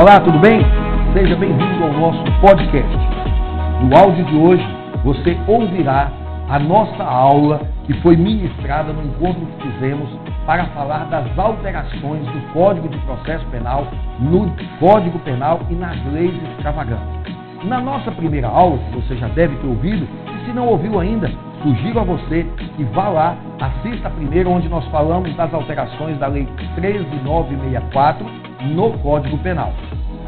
Olá, tudo bem? Seja bem-vindo ao nosso podcast. No áudio de hoje, você ouvirá a nossa aula que foi ministrada no encontro que fizemos para falar das alterações do Código de Processo Penal, no Código Penal e nas leis extravagantes. Na nossa primeira aula, que você já deve ter ouvido, e se não ouviu ainda, sugiro a você que vá lá, assista primeiro, onde nós falamos das alterações da Lei 13964 no Código Penal.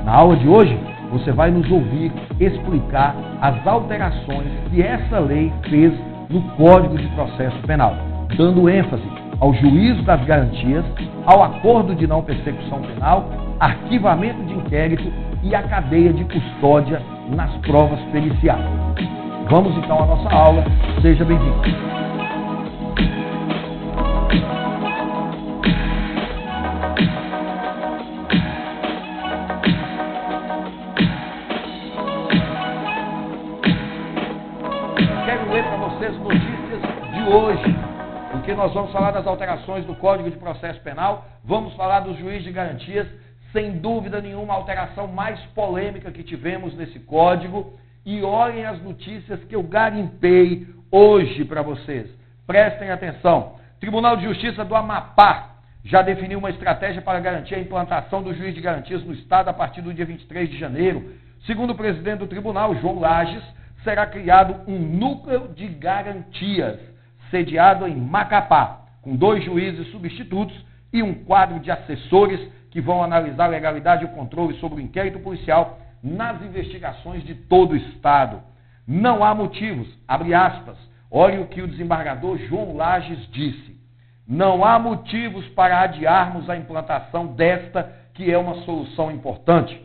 Na aula de hoje, você vai nos ouvir explicar as alterações que essa lei fez no Código de Processo Penal, dando ênfase ao juízo das garantias, ao acordo de não persecução penal, arquivamento de inquérito e a cadeia de custódia nas provas periciais. Vamos então à nossa aula. Seja bem-vindo. Porque nós vamos falar das alterações do Código de Processo Penal, vamos falar dos juízes de garantias, sem dúvida nenhuma, a alteração mais polêmica que tivemos nesse código. E olhem as notícias que eu garimpei hoje para vocês. Prestem atenção. Tribunal de Justiça do Amapá já definiu uma estratégia para garantir a implantação do juiz de garantias no Estado a partir do dia 23 de janeiro. Segundo o presidente do tribunal, João Lages, será criado um núcleo de garantias sediado em Macapá, com dois juízes substitutos e um quadro de assessores que vão analisar a legalidade e o controle sobre o inquérito policial nas investigações de todo o Estado. Não há motivos, abre aspas, olhe o que o desembargador João Lages disse. Não há motivos para adiarmos a implantação desta, que é uma solução importante.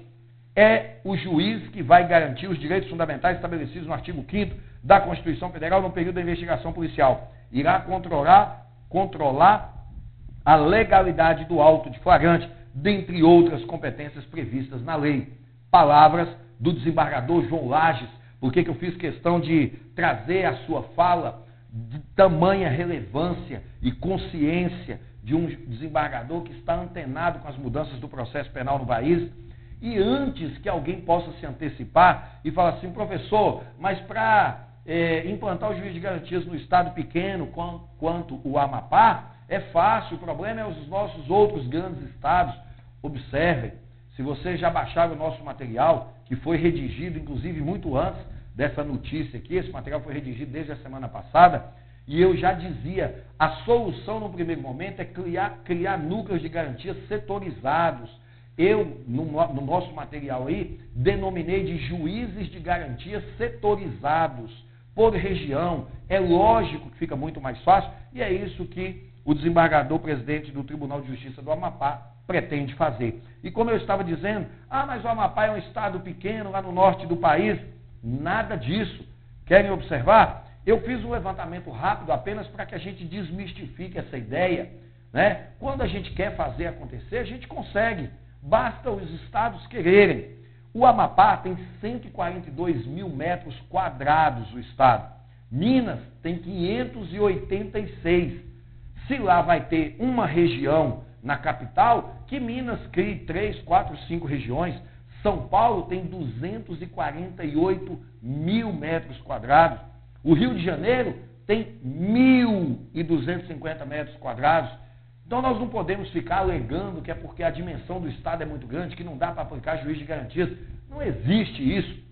É o juiz que vai garantir os direitos fundamentais estabelecidos no artigo 5 da Constituição Federal no período da investigação policial irá controlar, controlar a legalidade do auto de flagrante, dentre outras competências previstas na lei. Palavras do desembargador João Lages. Por que, que eu fiz questão de trazer a sua fala de tamanha relevância e consciência de um desembargador que está antenado com as mudanças do processo penal no país? E antes que alguém possa se antecipar e falar assim, professor, mas para é, implantar o juiz de garantias no estado pequeno quanto o Amapá é fácil, o problema é os nossos outros grandes estados. Observem, se vocês já baixaram o nosso material, que foi redigido inclusive muito antes dessa notícia aqui, esse material foi redigido desde a semana passada, e eu já dizia, a solução no primeiro momento é criar, criar núcleos de garantias setorizados. Eu, no, no nosso material aí, denominei de juízes de garantias setorizados por região. É lógico que fica muito mais fácil e é isso que o desembargador presidente do Tribunal de Justiça do Amapá pretende fazer. E como eu estava dizendo, ah, mas o Amapá é um estado pequeno lá no norte do país. Nada disso. Querem observar? Eu fiz um levantamento rápido apenas para que a gente desmistifique essa ideia. Né? Quando a gente quer fazer acontecer, a gente consegue. Basta os estados quererem. O Amapá tem 142 mil metros quadrados o estado. Minas tem 586. Se lá vai ter uma região na capital, que Minas crie 3, 4, 5 regiões. São Paulo tem 248 mil metros quadrados. O Rio de Janeiro tem 1.250 metros quadrados. Então nós não podemos ficar alegando que é porque a dimensão do Estado é muito grande, que não dá para aplicar juiz de garantias. Não existe isso.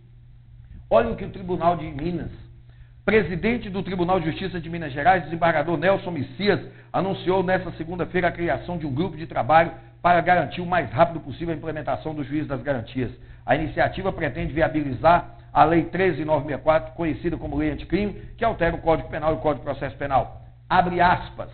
Olha o que o Tribunal de Minas, presidente do Tribunal de Justiça de Minas Gerais, desembargador Nelson Messias, anunciou nesta segunda-feira a criação de um grupo de trabalho para garantir o mais rápido possível a implementação do juiz das garantias. A iniciativa pretende viabilizar a Lei 13964, conhecida como Lei Anticrime, que altera o Código Penal e o Código de Processo Penal. Abre aspas,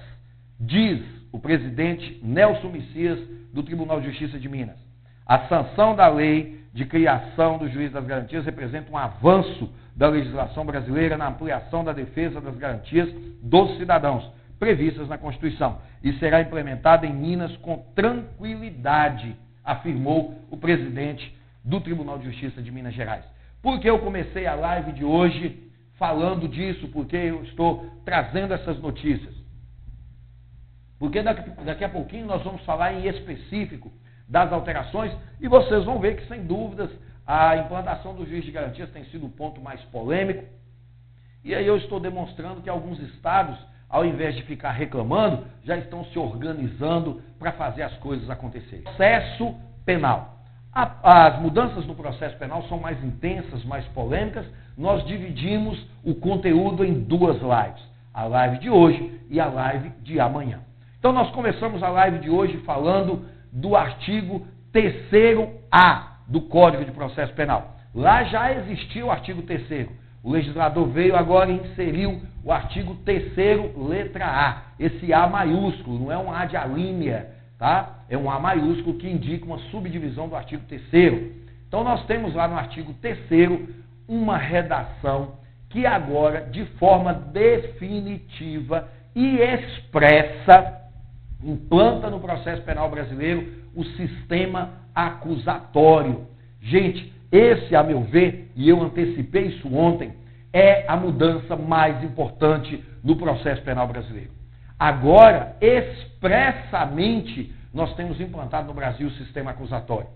diz o presidente Nelson Messias, do Tribunal de Justiça de Minas. A sanção da lei de criação do juiz das garantias representa um avanço da legislação brasileira na ampliação da defesa das garantias dos cidadãos, previstas na Constituição, e será implementada em Minas com tranquilidade, afirmou o presidente do Tribunal de Justiça de Minas Gerais. Por que eu comecei a live de hoje falando disso? Porque eu estou trazendo essas notícias. Porque daqui, daqui a pouquinho nós vamos falar em específico das alterações e vocês vão ver que, sem dúvidas, a implantação do juiz de garantias tem sido o ponto mais polêmico. E aí eu estou demonstrando que alguns estados, ao invés de ficar reclamando, já estão se organizando para fazer as coisas acontecerem. Processo penal. As mudanças no processo penal são mais intensas, mais polêmicas. Nós dividimos o conteúdo em duas lives: a live de hoje e a live de amanhã. Então, nós começamos a live de hoje falando do artigo 3A do Código de Processo Penal. Lá já existia o artigo 3. O legislador veio agora e inseriu o artigo 3, letra A. Esse A maiúsculo, não é um A de alínea tá? É um A maiúsculo que indica uma subdivisão do artigo 3 Então nós temos lá no artigo 3 uma redação que agora, de forma definitiva e expressa, implanta no processo penal brasileiro o sistema acusatório. Gente, esse, a meu ver, e eu antecipei isso ontem, é a mudança mais importante no processo penal brasileiro. Agora, expressamente, nós temos implantado no Brasil o sistema acusatório.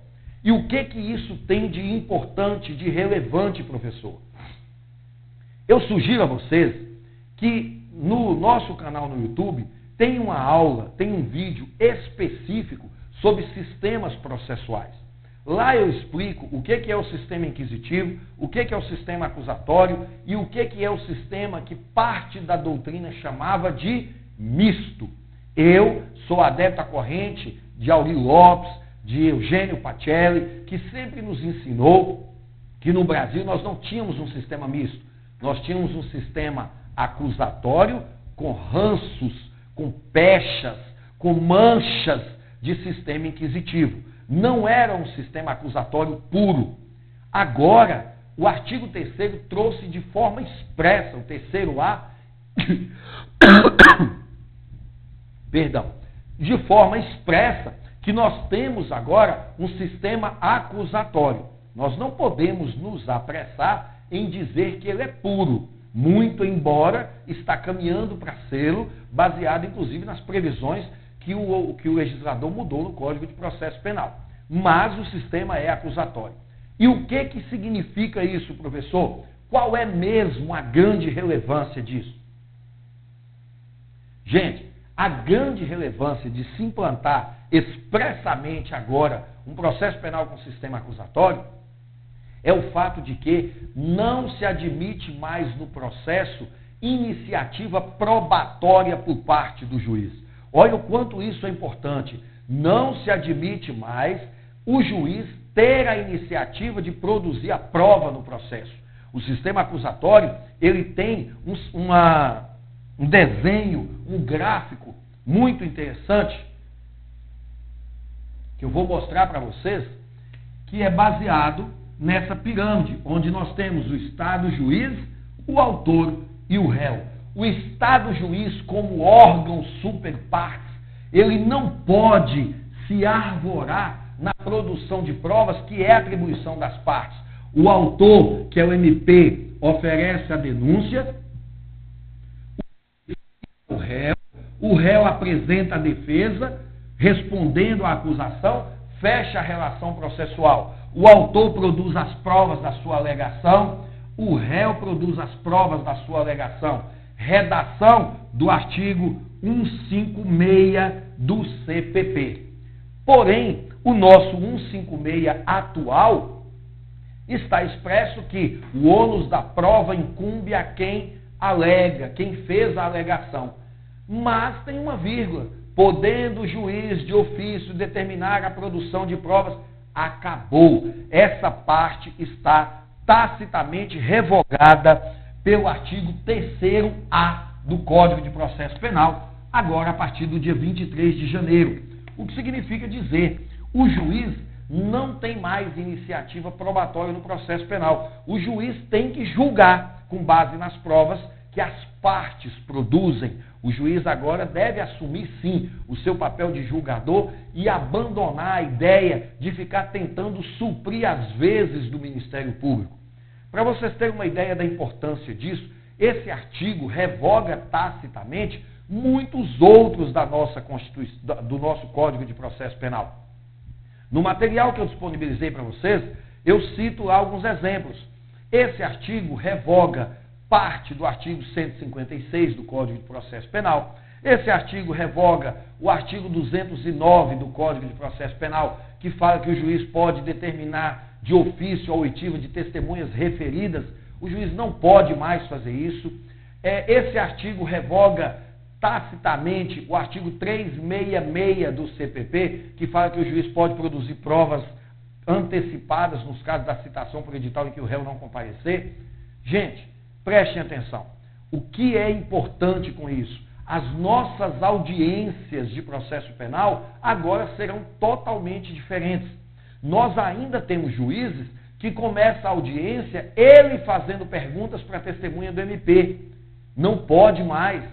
E o que que isso tem de importante, de relevante, professor? Eu sugiro a vocês que no nosso canal no YouTube tem uma aula, tem um vídeo específico sobre sistemas processuais. Lá eu explico o que, é o sistema inquisitivo, o que, é o sistema acusatório e o que é o sistema que parte da doutrina chamava de misto. Eu sou adepto à corrente de Auri Lopes, de Eugênio Pacelli, que sempre nos ensinou que no Brasil nós não tínhamos um sistema misto. Nós tínhamos um sistema acusatório com ranços, com pechas, com manchas de sistema inquisitivo. Não era um sistema acusatório puro. Agora, o artigo 3 trouxe de forma expressa, o terceiro A, perdão, de forma expressa que nós temos agora um sistema acusatório. Nós não podemos nos apressar em dizer que ele é puro, muito embora está caminhando para sê-lo, baseado inclusive nas previsões que o, que o legislador mudou no Código de Processo Penal. Mas o sistema é acusatório. E o que, que significa isso, professor? Qual é mesmo a grande relevância disso? Gente, a grande relevância de se implantar expressamente agora um processo penal com sistema acusatório é o fato de que não se admite mais no processo iniciativa probatória por parte do juiz. Olha o quanto isso é importante. Não se admite mais o juiz ter a iniciativa de produzir a prova no processo. O sistema acusatório ele tem um, uma, um desenho, um gráfico muito interessante que eu vou mostrar para vocês, que é baseado nessa pirâmide, onde nós temos o Estado juiz, o autor e o réu. O Estado juiz, como órgão super partes, ele não pode se arvorar na produção de provas, que é atribuição das partes. O autor, que é o MP, oferece a denúncia, o réu, o réu apresenta a defesa, respondendo à acusação, fecha a relação processual. O autor produz as provas da sua alegação, o réu produz as provas da sua alegação. Redação do artigo 156 do CPP. Porém, o nosso 156 atual está expresso que o ônus da prova incumbe a quem alega, quem fez a alegação. Mas tem uma vírgula podendo o juiz de ofício determinar a produção de provas, acabou. Essa parte está tacitamente revogada pelo artigo 3A do Código de Processo Penal, agora a partir do dia 23 de janeiro. O que significa dizer, o juiz não tem mais iniciativa probatória no processo penal. O juiz tem que julgar com base nas provas que as partes produzem. O juiz agora deve assumir sim o seu papel de julgador e abandonar a ideia de ficar tentando suprir as vezes do Ministério Público. Para vocês terem uma ideia da importância disso, esse artigo revoga tacitamente muitos outros da nossa Constituição, do nosso Código de Processo Penal. No material que eu disponibilizei para vocês, eu cito alguns exemplos. Esse artigo revoga parte do artigo 156 do Código de Processo Penal. Esse artigo revoga o artigo 209 do Código de Processo Penal, que fala que o juiz pode determinar de ofício a oitiva de testemunhas referidas. O juiz não pode mais fazer isso. É, esse artigo revoga tacitamente o artigo 366 do CPP, que fala que o juiz pode produzir provas antecipadas nos casos da citação por edital em que o réu não comparecer. Gente, prestem atenção. O que é importante com isso? As nossas audiências de processo penal agora serão totalmente diferentes. Nós ainda temos juízes que começa a audiência ele fazendo perguntas para a testemunha do MP. Não pode mais.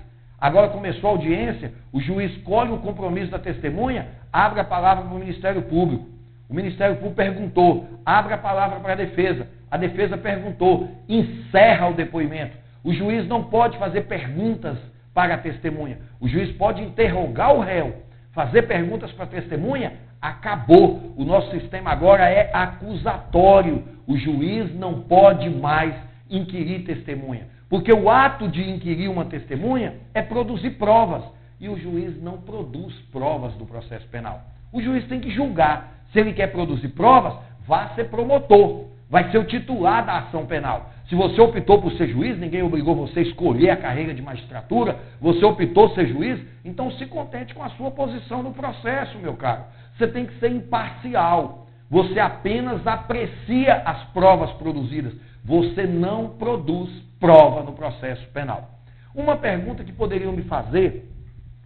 Agora começou a audiência, o juiz colhe o compromisso da testemunha, abre a palavra para o Ministério Público. O Ministério Público perguntou, abre a palavra para a defesa. A defesa perguntou, encerra o depoimento. O juiz não pode fazer perguntas para a testemunha. O juiz pode interrogar o réu, fazer perguntas para a testemunha. Acabou. O nosso sistema agora é acusatório. O juiz não pode mais inquirir testemunha. Porque o ato de inquirir uma testemunha é produzir provas. E o juiz não produz provas do processo penal. O juiz tem que julgar. Se ele quer produzir provas, vá ser promotor, vai ser o titular da ação penal. Se você optou por ser juiz, ninguém obrigou você a escolher a carreira de magistratura, você optou ser juiz, então se contente com a sua posição no processo, meu caro. Você tem que ser imparcial. Você apenas aprecia as provas produzidas. Você não produz prova no processo penal. Uma pergunta que poderiam me fazer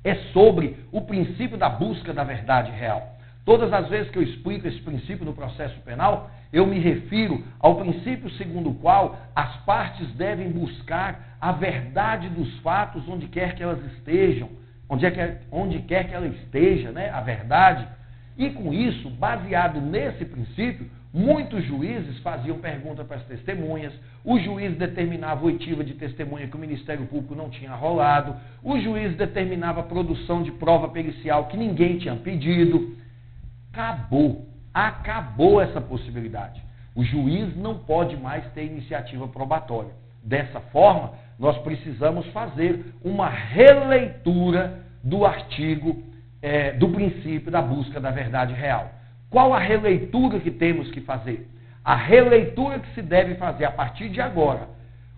é sobre o princípio da busca da verdade real. Todas as vezes que eu explico esse princípio no processo penal, eu me refiro ao princípio segundo o qual as partes devem buscar a verdade dos fatos onde quer que elas estejam, onde, é que, onde quer que ela esteja, né, a verdade. E com isso, baseado nesse princípio, muitos juízes faziam pergunta para as testemunhas, o juiz determinava oitiva de testemunha que o Ministério Público não tinha rolado, o juiz determinava a produção de prova pericial que ninguém tinha pedido. Acabou. Acabou essa possibilidade. O juiz não pode mais ter iniciativa probatória. Dessa forma, nós precisamos fazer uma releitura do artigo é, do princípio da busca da verdade real. Qual a releitura que temos que fazer? A releitura que se deve fazer a partir de agora,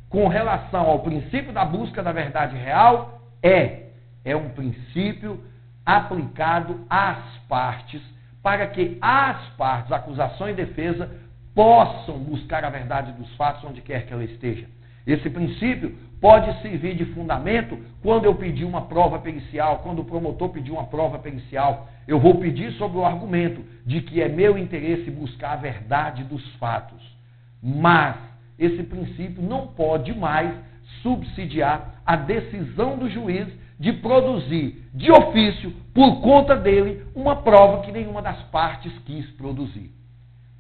com relação ao princípio da busca da verdade real, é é um princípio aplicado às partes para que as partes, acusação e defesa, possam buscar a verdade dos fatos onde quer que ela esteja. Esse princípio pode servir de fundamento quando eu pedir uma prova pericial, quando o promotor pedir uma prova pericial. Eu vou pedir sobre o argumento de que é meu interesse buscar a verdade dos fatos. Mas esse princípio não pode mais subsidiar a decisão do juiz de produzir de ofício, por conta dele, uma prova que nenhuma das partes quis produzir.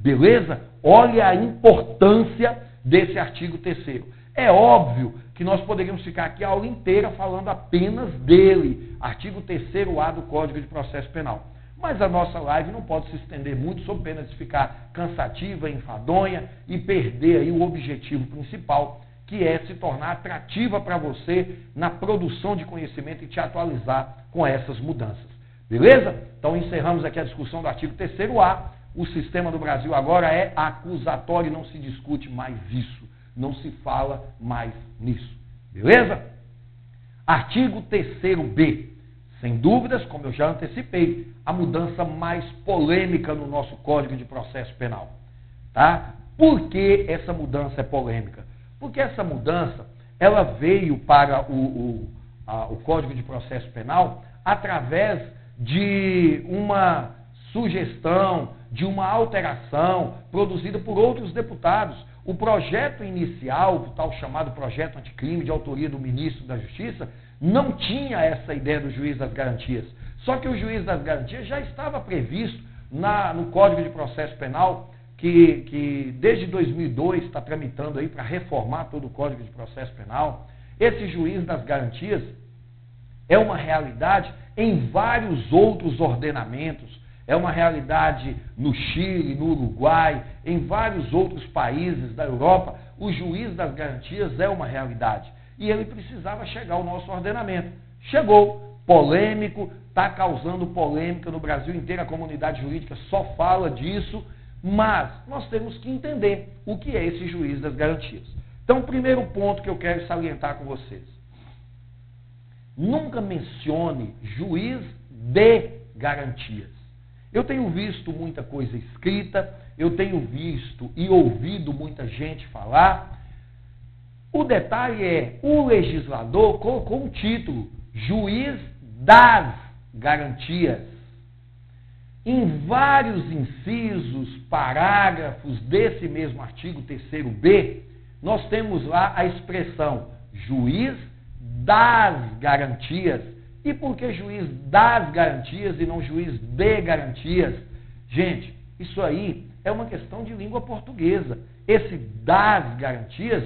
Beleza? Olha a importância desse artigo terceiro. É óbvio que nós poderíamos ficar aqui a aula inteira falando apenas dele, artigo 3A do Código de Processo Penal. Mas a nossa live não pode se estender muito sob pena de ficar cansativa, enfadonha e perder aí o objetivo principal, que é se tornar atrativa para você na produção de conhecimento e te atualizar com essas mudanças. Beleza? Então encerramos aqui a discussão do artigo 3A. O sistema do Brasil agora é acusatório, não se discute mais isso. Não se fala mais nisso. Beleza? Artigo 3B. Sem dúvidas, como eu já antecipei, a mudança mais polêmica no nosso Código de Processo Penal. Tá? Por que essa mudança é polêmica? Porque essa mudança ela veio para o, o, a, o Código de Processo Penal através de uma sugestão, de uma alteração produzida por outros deputados. O projeto inicial, o tal chamado projeto anticrime de autoria do ministro da Justiça, não tinha essa ideia do juiz das garantias. Só que o juiz das garantias já estava previsto na, no Código de Processo Penal que, que desde 2002 está tramitando aí para reformar todo o Código de Processo Penal. Esse juiz das garantias é uma realidade em vários outros ordenamentos, é uma realidade no Chile, no Uruguai, em vários outros países da Europa. O juiz das garantias é uma realidade. E ele precisava chegar ao nosso ordenamento. Chegou, polêmico, está causando polêmica no Brasil inteiro, a comunidade jurídica só fala disso, mas nós temos que entender o que é esse juiz das garantias. Então, o primeiro ponto que eu quero salientar com vocês. Nunca mencione juiz de garantias. Eu tenho visto muita coisa escrita, eu tenho visto e ouvido muita gente falar. O detalhe é: o legislador colocou um título, juiz das garantias. Em vários incisos, parágrafos desse mesmo artigo 3b, nós temos lá a expressão juiz das garantias. E por que juiz das garantias e não juiz de garantias? Gente, isso aí é uma questão de língua portuguesa. Esse das garantias,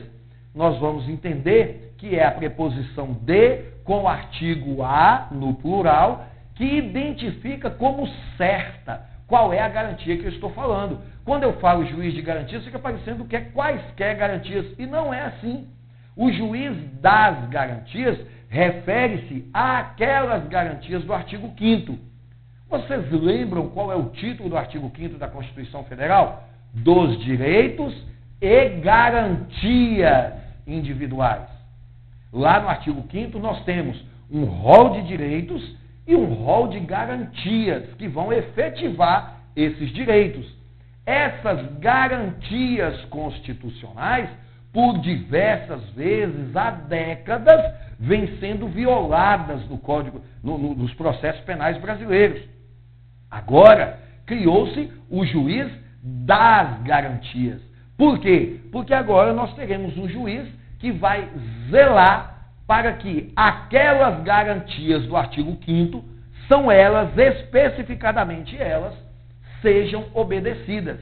nós vamos entender que é a preposição de com o artigo a no plural, que identifica como certa qual é a garantia que eu estou falando. Quando eu falo juiz de garantias, fica parecendo que é quaisquer garantias, e não é assim. O juiz das garantias refere-se àquelas garantias do artigo 5 Vocês lembram qual é o título do artigo 5 da Constituição Federal? Dos direitos e garantias individuais. Lá no artigo 5 nós temos um rol de direitos e um rol de garantias que vão efetivar esses direitos. Essas garantias constitucionais por diversas vezes, há décadas, vêm sendo violadas no código, no, no, nos processos penais brasileiros. Agora, criou-se o juiz das garantias. Por quê? Porque agora nós teremos um juiz que vai zelar para que aquelas garantias do artigo 5 são elas, especificadamente elas, sejam obedecidas.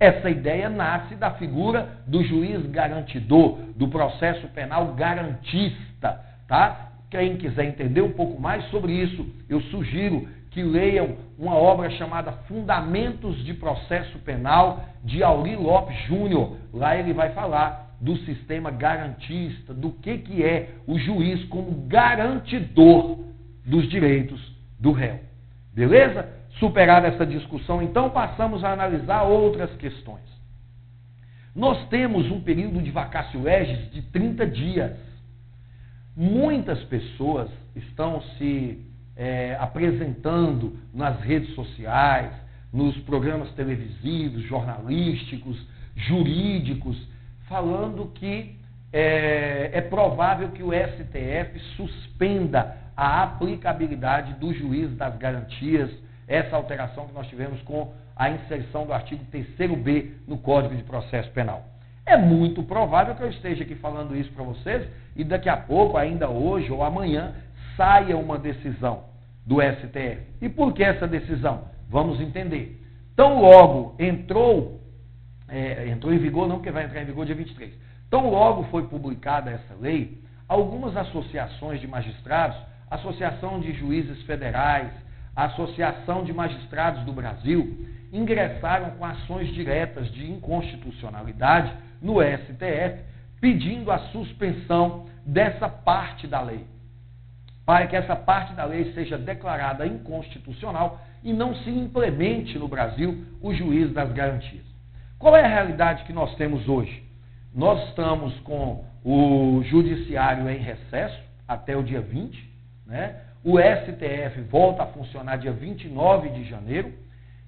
Essa ideia nasce da figura do juiz garantidor, do processo penal garantista, tá? Quem quiser entender um pouco mais sobre isso, eu sugiro que leiam uma obra chamada Fundamentos de Processo Penal, de Auri Lopes Júnior. Lá ele vai falar do sistema garantista, do que, que é o juiz como garantidor dos direitos do réu. Beleza? Superada essa discussão, então passamos a analisar outras questões. Nós temos um período de vacácio legis de 30 dias. Muitas pessoas estão se é, apresentando nas redes sociais, nos programas televisivos, jornalísticos, jurídicos, falando que é, é provável que o STF suspenda a aplicabilidade do juiz das garantias essa alteração que nós tivemos com a inserção do artigo 3b no Código de Processo Penal. É muito provável que eu esteja aqui falando isso para vocês e daqui a pouco, ainda hoje ou amanhã, saia uma decisão do STF. E por que essa decisão? Vamos entender. Tão logo entrou, é, entrou em vigor, não porque vai entrar em vigor dia 23. Tão logo foi publicada essa lei, algumas associações de magistrados, Associação de Juízes Federais, Associação de Magistrados do Brasil ingressaram com ações diretas de inconstitucionalidade no STF, pedindo a suspensão dessa parte da lei, para que essa parte da lei seja declarada inconstitucional e não se implemente no Brasil o juiz das garantias. Qual é a realidade que nós temos hoje? Nós estamos com o judiciário em recesso até o dia 20, né? O STF volta a funcionar dia 29 de janeiro.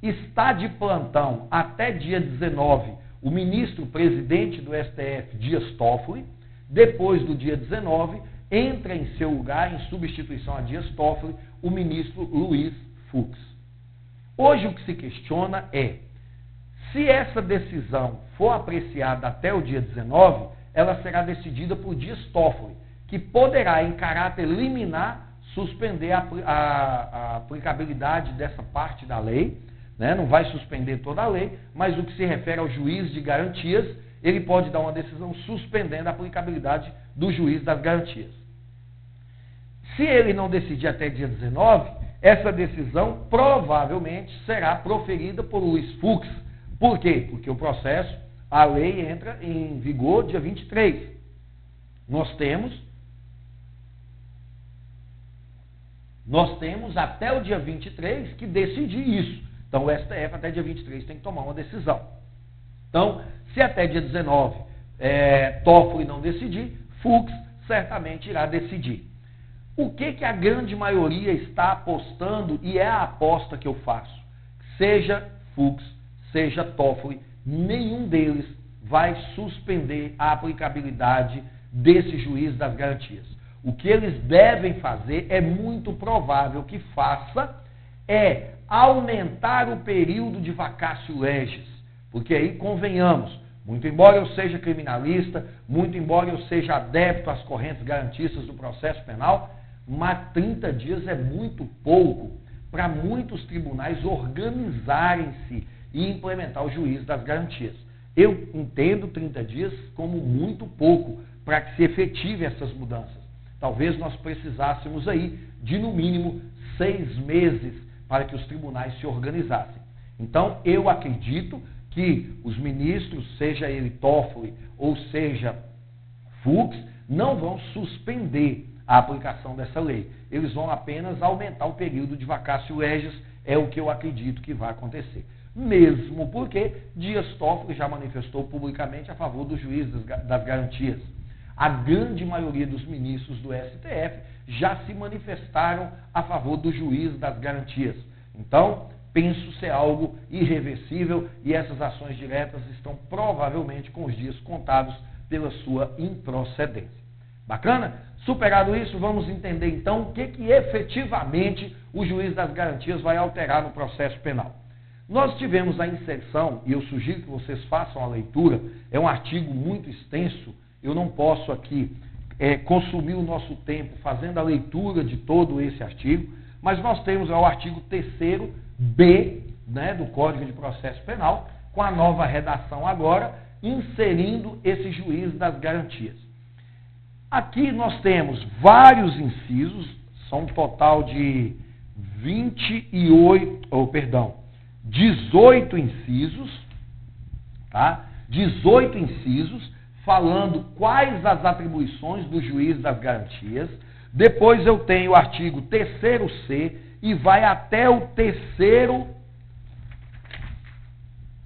Está de plantão até dia 19 o ministro presidente do STF, Dias Toffoli. Depois do dia 19, entra em seu lugar, em substituição a Dias Toffoli, o ministro Luiz Fux. Hoje o que se questiona é se essa decisão for apreciada até o dia 19, ela será decidida por Dias Toffoli, que poderá, em caráter liminar, suspender a, a, a aplicabilidade dessa parte da lei, né? não vai suspender toda a lei, mas o que se refere ao juiz de garantias, ele pode dar uma decisão suspendendo a aplicabilidade do juiz das garantias. Se ele não decidir até dia 19, essa decisão provavelmente será proferida por Luiz Fux. Por quê? Porque o processo, a lei entra em vigor dia 23. Nós temos nós temos até o dia 23 que decidir isso. Então o STF até dia 23 tem que tomar uma decisão. Então, se até dia 19 é, Toffoli não decidir, Fux certamente irá decidir. O que, que a grande maioria está apostando e é a aposta que eu faço? Seja Fux, seja Toffoli, nenhum deles vai suspender a aplicabilidade desse juiz das garantias. O que eles devem fazer é muito provável que faça é aumentar o período de vacácio legis, porque aí convenhamos, muito embora eu seja criminalista, muito embora eu seja adepto às correntes garantistas do processo penal, mas 30 dias é muito pouco para muitos tribunais organizarem-se e implementar o juízo das garantias. Eu entendo 30 dias como muito pouco para que se efetive essas mudanças. Talvez nós precisássemos aí de no mínimo seis meses para que os tribunais se organizassem. Então, eu acredito que os ministros, seja ele Toffoli ou seja Fux, não vão suspender a aplicação dessa lei. Eles vão apenas aumentar o período de vacácio legis, é o que eu acredito que vai acontecer. Mesmo porque Dias Toffoli já manifestou publicamente a favor do juiz das garantias. A grande maioria dos ministros do STF já se manifestaram a favor do juiz das garantias. Então, penso ser algo irreversível e essas ações diretas estão provavelmente com os dias contados pela sua improcedência. Bacana? Superado isso, vamos entender então o que, que efetivamente o juiz das garantias vai alterar no processo penal. Nós tivemos a inserção, e eu sugiro que vocês façam a leitura, é um artigo muito extenso, eu não posso aqui é, consumir o nosso tempo fazendo a leitura de todo esse artigo, mas nós temos o artigo 3 B né, do Código de Processo Penal, com a nova redação agora, inserindo esse juiz das garantias. Aqui nós temos vários incisos, são um total de 28, ou oh, perdão, 18 incisos, tá? 18 incisos falando quais as atribuições do juiz das garantias. Depois eu tenho o artigo 3C e vai até o terceiro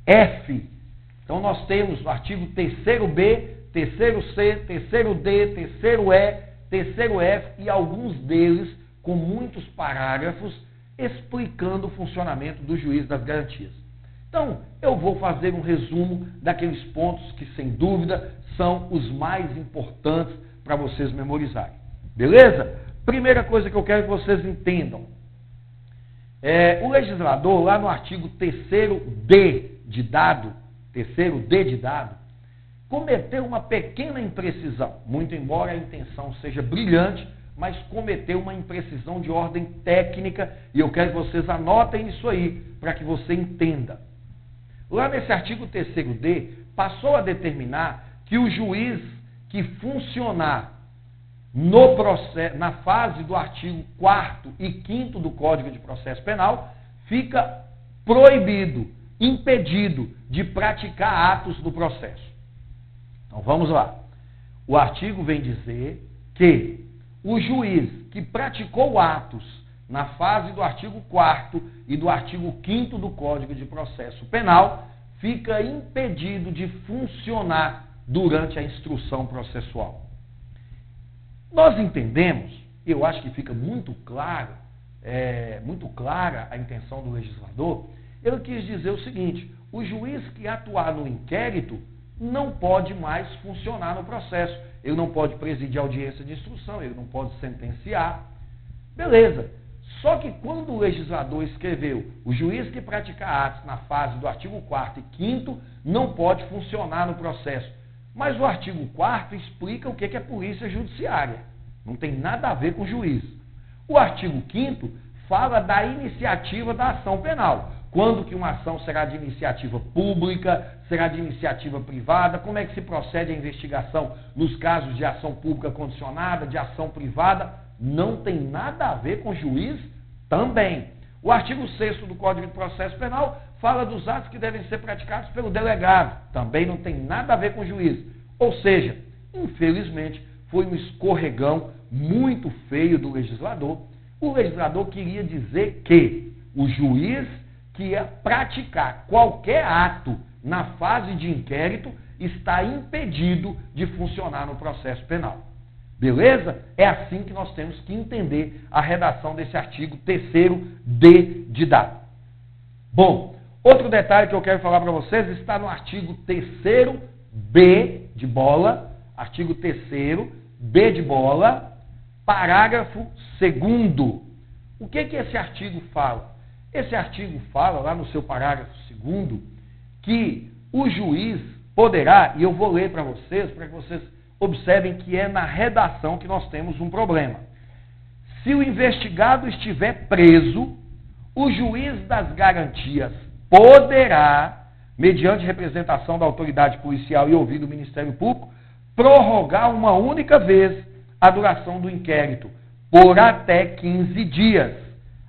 F. Então nós temos o artigo 3B terceiro C, terceiro D, terceiro E, terceiro F e alguns deles com muitos parágrafos explicando o funcionamento do juiz das garantias. Então, eu vou fazer um resumo daqueles pontos que, sem dúvida, são os mais importantes para vocês memorizarem. Beleza? Primeira coisa que eu quero que vocês entendam. É, o legislador, lá no artigo 3 D de dado, terceiro D de dado, cometeu uma pequena imprecisão, muito embora a intenção seja brilhante, mas cometeu uma imprecisão de ordem técnica, e eu quero que vocês anotem isso aí, para que você entenda. Lá nesse artigo 3D, passou a determinar que o juiz que funcionar no processo, na fase do artigo 4 e 5 do Código de Processo Penal, fica proibido, impedido de praticar atos do processo. Então vamos lá. O artigo vem dizer que o juiz que praticou atos na fase do artigo 4 e do artigo 5 do Código de Processo Penal fica impedido de funcionar durante a instrução processual. Nós entendemos, eu acho que fica muito claro, é, muito clara a intenção do legislador, ele quis dizer o seguinte: o juiz que atuar no inquérito não pode mais funcionar no processo. Ele não pode presidir audiência de instrução, ele não pode sentenciar. Beleza. Só que quando o legislador escreveu o juiz que praticar atos na fase do artigo 4 e 5 não pode funcionar no processo. Mas o artigo 4 explica o que é polícia judiciária. Não tem nada a ver com juiz. O artigo 5 fala da iniciativa da ação penal. Quando que uma ação será de iniciativa pública, será de iniciativa privada, como é que se procede a investigação nos casos de ação pública condicionada, de ação privada, não tem nada a ver com juiz Também. O artigo 6 do Código de Processo Penal fala dos atos que devem ser praticados pelo delegado. Também não tem nada a ver com o juiz. Ou seja, infelizmente, foi um escorregão muito feio do legislador. O legislador queria dizer que o juiz que ia praticar qualquer ato na fase de inquérito está impedido de funcionar no processo penal. Beleza? É assim que nós temos que entender a redação desse artigo terceiro D de dado. Bom, outro detalhe que eu quero falar para vocês está no artigo terceiro B de bola, artigo terceiro B de bola, parágrafo segundo. O que que esse artigo fala? Esse artigo fala lá no seu parágrafo segundo que o juiz poderá, e eu vou ler para vocês, para que vocês observem que é na redação que nós temos um problema. Se o investigado estiver preso, o juiz das garantias poderá, mediante representação da autoridade policial e ouvido do Ministério Público, prorrogar uma única vez a duração do inquérito, por até 15 dias.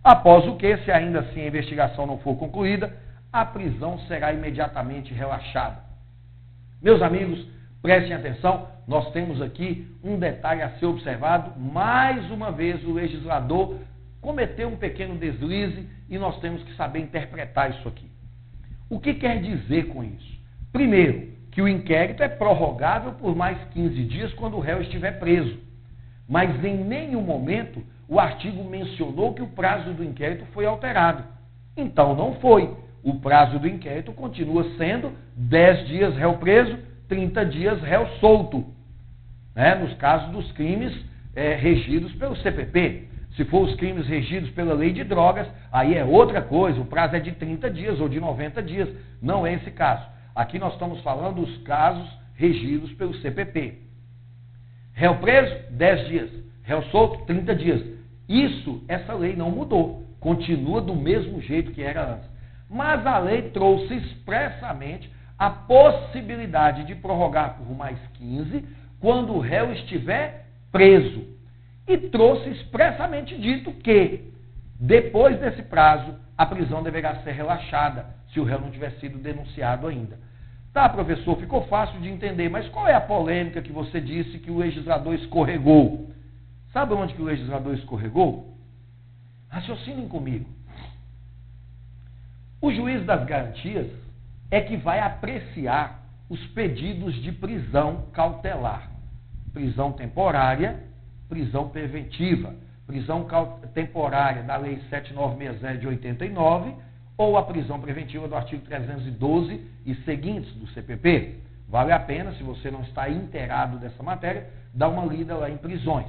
Após o que, se ainda assim a investigação não for concluída, a prisão será imediatamente relaxada. Meus amigos, prestem atenção, nós temos aqui um detalhe a ser observado. Mais uma vez, o legislador cometeu um pequeno deslize e nós temos que saber interpretar isso aqui. O que quer dizer com isso? Primeiro, que o inquérito é prorrogável por mais 15 dias quando o réu estiver preso. Mas em nenhum momento o artigo mencionou que o prazo do inquérito foi alterado. Então não foi. O prazo do inquérito continua sendo 10 dias réu preso, 30 dias réu solto. Né? Nos casos dos crimes é, regidos pelo CPP. Se for os crimes regidos pela lei de drogas, aí é outra coisa. O prazo é de 30 dias ou de 90 dias. Não é esse caso. Aqui nós estamos falando dos casos regidos pelo CPP. Réu preso, 10 dias. Réu solto, 30 dias. Isso, essa lei não mudou. Continua do mesmo jeito que era antes. Mas a lei trouxe expressamente a possibilidade de prorrogar por mais 15 quando o réu estiver preso. E trouxe expressamente dito que, depois desse prazo, a prisão deverá ser relaxada, se o réu não tiver sido denunciado ainda. Tá, professor, ficou fácil de entender, mas qual é a polêmica que você disse que o legislador escorregou? Sabe onde que o legislador escorregou? Raciocinem comigo. O juiz das garantias é que vai apreciar os pedidos de prisão cautelar, prisão temporária, prisão preventiva, prisão temporária da Lei 7960 de 89 ou a prisão preventiva do artigo 312 e seguintes do CPP. Vale a pena, se você não está inteirado dessa matéria, dar uma lida lá em prisões.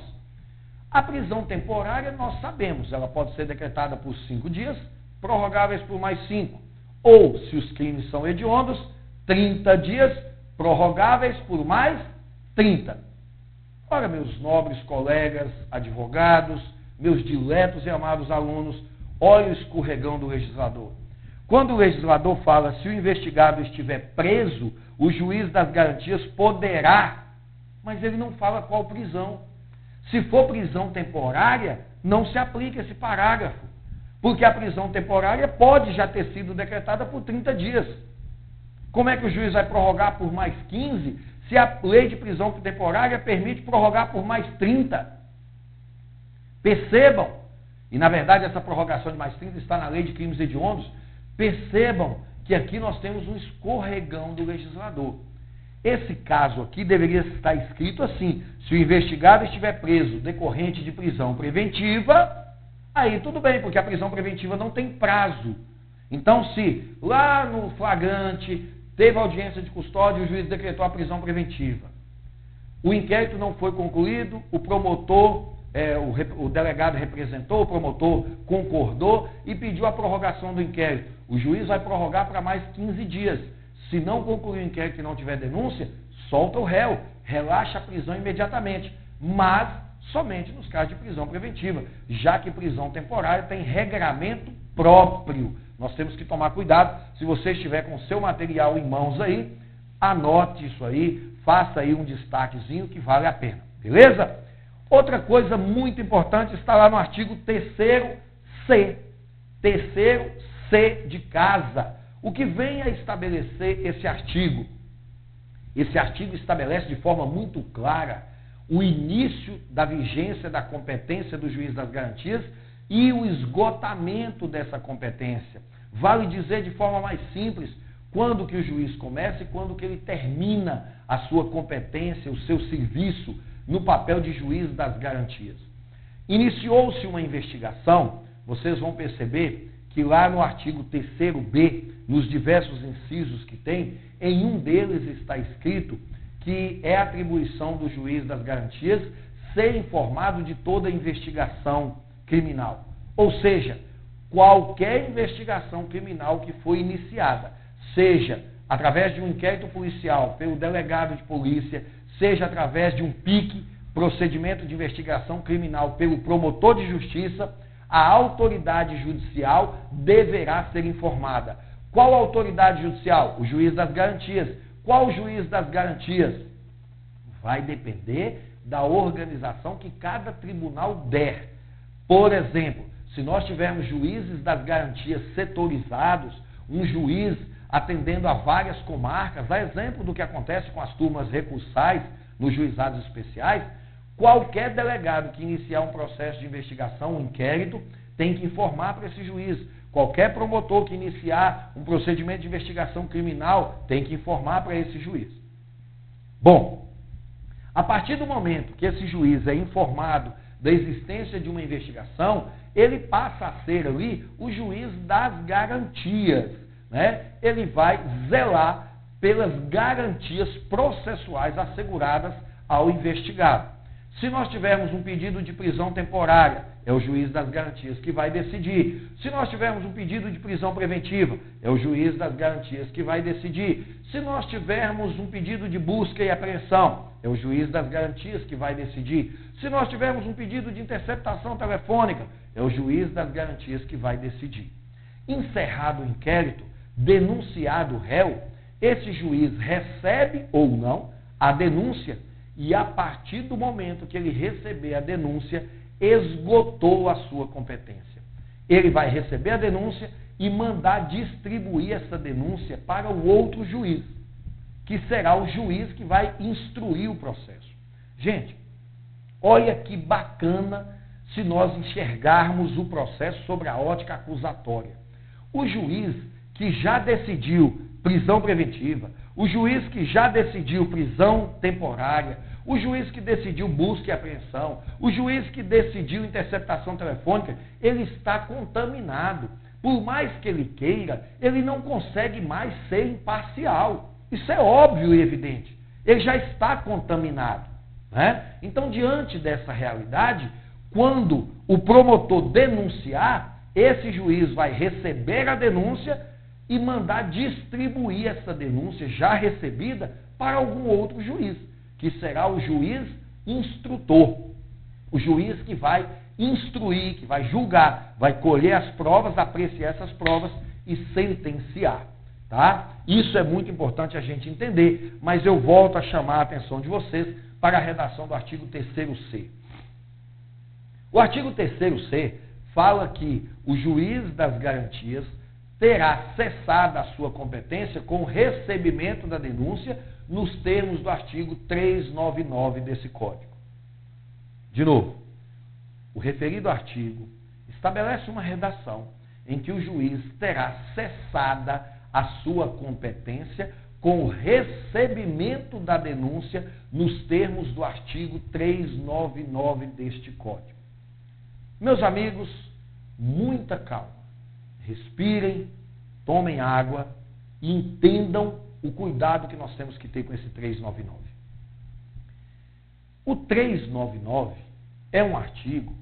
A prisão temporária, nós sabemos, ela pode ser decretada por cinco dias, prorrogáveis por mais cinco. Ou, se os crimes são hediondos, 30 dias, prorrogáveis por mais 30. Ora, meus nobres colegas, advogados, meus diletos e amados alunos, olha o escorregão do legislador. Quando o legislador fala se o investigado estiver preso, o juiz das garantias poderá, mas ele não fala qual prisão. Se for prisão temporária, não se aplica esse parágrafo, porque a prisão temporária pode já ter sido decretada por 30 dias. Como é que o juiz vai prorrogar por mais 15 se a lei de prisão temporária permite prorrogar por mais 30? Percebam, e na verdade essa prorrogação de mais 30 está na lei de crimes hediondos, Percebam que aqui nós temos um escorregão do legislador. Esse caso aqui deveria estar escrito assim: se o investigado estiver preso decorrente de prisão preventiva, aí tudo bem, porque a prisão preventiva não tem prazo. Então, se lá no flagrante teve audiência de custódia o juiz decretou a prisão preventiva, o inquérito não foi concluído, o promotor é, o, o, delegado representou, o promotor concordou e pediu a prorrogação do inquérito. O juiz vai prorrogar para mais 15 dias. Se não concluir o inquérito e não tiver denúncia, solta o réu, relaxa a prisão imediatamente. Mas somente nos casos de prisão preventiva, já que prisão temporária tem regramento próprio. Nós temos que tomar cuidado. Se você estiver com seu material em mãos aí, anote isso aí, faça aí um destaquezinho que vale a pena. Beleza? Outra coisa muito importante está lá no artigo 3 C. Terceiro C de casa. O que vem a estabelecer esse artigo? Esse artigo estabelece de forma muito clara o início da vigência da competência do juiz das garantias e o esgotamento dessa competência. Vale dizer de forma mais simples quando que o juiz começa e quando que ele termina a sua competência, o seu serviço no papel de juiz das garantias. Iniciou-se uma investigação, vocês vão perceber que lá no artigo 3b, nos diversos incisos que tem, em um deles está escrito que é atribuição do juiz das garantias ser informado de toda investigação criminal. Ou seja, qualquer investigação criminal que foi iniciada, seja através de um inquérito policial pelo delegado de polícia, seja através de um PIC, procedimento de investigação criminal pelo promotor de justiça, a autoridade judicial deverá ser informada. Qual autoridade judicial? O juiz das garantias. Qual o juiz das garantias? Vai depender da organização que cada tribunal der. Por exemplo, se nós tivermos juízes das garantias setorizados, um juiz atendendo a várias comarcas, a exemplo do que acontece com as turmas recursais nos juizados especiais, qualquer delegado que iniciar um processo de investigação, um inquérito, tem que informar para esse juiz. Qualquer promotor que iniciar um procedimento de investigação criminal tem que informar para esse juiz. Bom, a partir do momento que esse juiz é informado da existência de uma investigação, ele passa a ser ali o juiz das garantias. Né? Ele vai zelar pelas garantias processuais asseguradas ao investigado. Se nós tivermos um pedido de prisão temporária, é o juiz das garantias que vai decidir. Se nós tivermos um pedido de prisão preventiva, é o juiz das garantias que vai decidir. Se nós tivermos um pedido de busca e apreensão, é o juiz das garantias que vai decidir. Se nós tivermos um pedido de interceptação telefônica, é o juiz das garantias que vai decidir. Encerrado o inquérito, denunciado o réu, esse juiz recebe ou não a denúncia e a partir do momento que ele receber a denúncia, esgotou a sua competência. Ele vai receber a denúncia e mandar distribuir essa denúncia para o outro juiz, que será o juiz que vai instruir o processo. Gente, olha que bacana se nós enxergarmos o processo sobre a ótica acusatória. O juiz que já decidiu prisão preventiva, o juiz que já decidiu prisão temporária, o juiz que decidiu busca e apreensão, o juiz que decidiu interceptação telefônica, ele está contaminado. Por mais que ele queira, ele não consegue mais ser imparcial. Isso é óbvio e evidente. Ele já está contaminado. Né? Então, diante dessa realidade, quando o promotor denunciar, esse juiz vai receber a denúncia e mandar distribuir essa denúncia já recebida para algum outro juiz que será o juiz instrutor. O juiz que vai instruir, que vai julgar, vai colher as provas, apreciar essas provas e sentenciar. Tá? Isso é muito importante a gente entender, mas eu volto a chamar a atenção de vocês para a redação do artigo 3C. O artigo 3C fala que o juiz das garantias terá cessado a sua competência com o recebimento da denúncia nos termos do artigo 399 desse Código. De novo, o referido artigo estabelece uma redação em que o juiz terá cessada a sua competência com o recebimento da denúncia nos termos do artigo 399 deste Código. Meus amigos, muita calma. Respirem, tomem água e entendam o cuidado que nós temos que ter com esse 399. O 399 é um artigo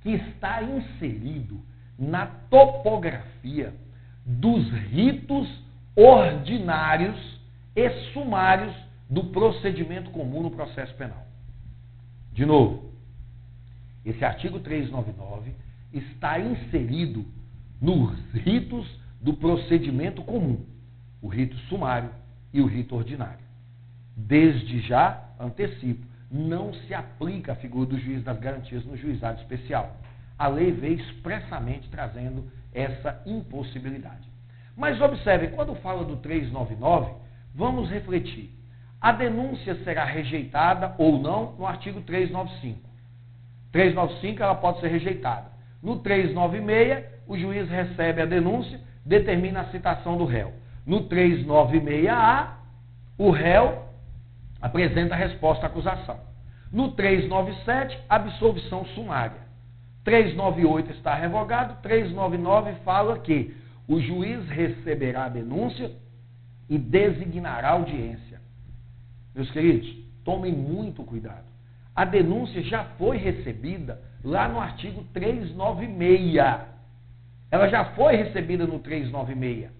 que está inserido na topografia dos ritos ordinários e sumários do procedimento comum no processo penal. De novo, esse artigo 399 está inserido nos ritos do procedimento comum, o rito sumário e o rito ordinário. Desde já, antecipo, não se aplica a figura do juiz das garantias no juizado especial. a lei veio expressamente trazendo essa impossibilidade. Mas observe, quando fala do 399, vamos refletir. A denúncia será rejeitada ou não no artigo 395. 395 ela pode ser rejeitada. No 396, o juiz recebe a denúncia, determina a citação do réu. No 396A, o réu apresenta a resposta à acusação. No 397, absolvição sumária. 398 está revogado, 399 fala que o juiz receberá a denúncia e designará audiência. Meus queridos, tomem muito cuidado. A denúncia já foi recebida lá no artigo 396. Ela já foi recebida no 396.